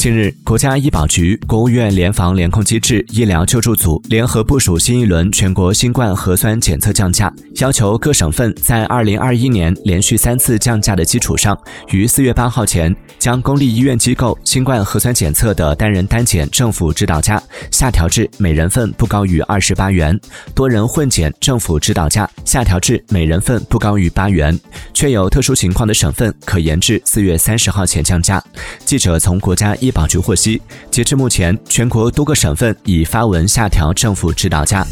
近日，国家医保局、国务院联防联控机制医疗救助组联合部署新一轮全国新冠核酸检测降价，要求各省份在二零二一年连续三次降价的基础上，于四月八号前将公立医院机构新冠核酸检测的单人单检政府指导价下调至每人份不高于二十八元，多人混检政府指导价下调至每人份不高于八元。确有特殊情况的省份可延至四月三十号前降价。记者从国家医保局获悉，截至目前，全国多个省份已发文下调政府指导价。